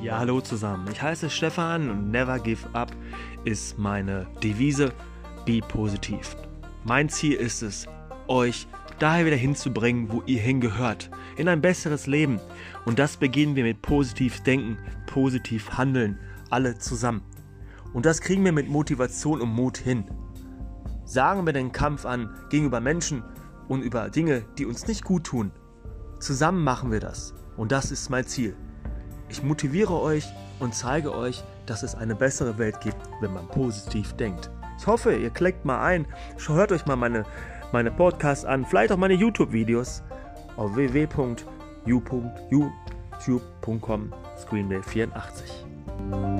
Ja, hallo zusammen. Ich heiße Stefan und Never Give Up ist meine Devise. Be positiv. Mein Ziel ist es, euch daher wieder hinzubringen, wo ihr hingehört. In ein besseres Leben. Und das beginnen wir mit positiv denken, positiv handeln. Alle zusammen. Und das kriegen wir mit Motivation und Mut hin. Sagen wir den Kampf an gegenüber Menschen und über Dinge, die uns nicht gut tun. Zusammen machen wir das. Und das ist mein Ziel. Ich motiviere euch und zeige euch, dass es eine bessere Welt gibt, wenn man positiv denkt. Ich hoffe, ihr klickt mal ein, hört euch mal meine, meine Podcasts an, vielleicht auch meine YouTube-Videos auf www.youtube.com Screenway84.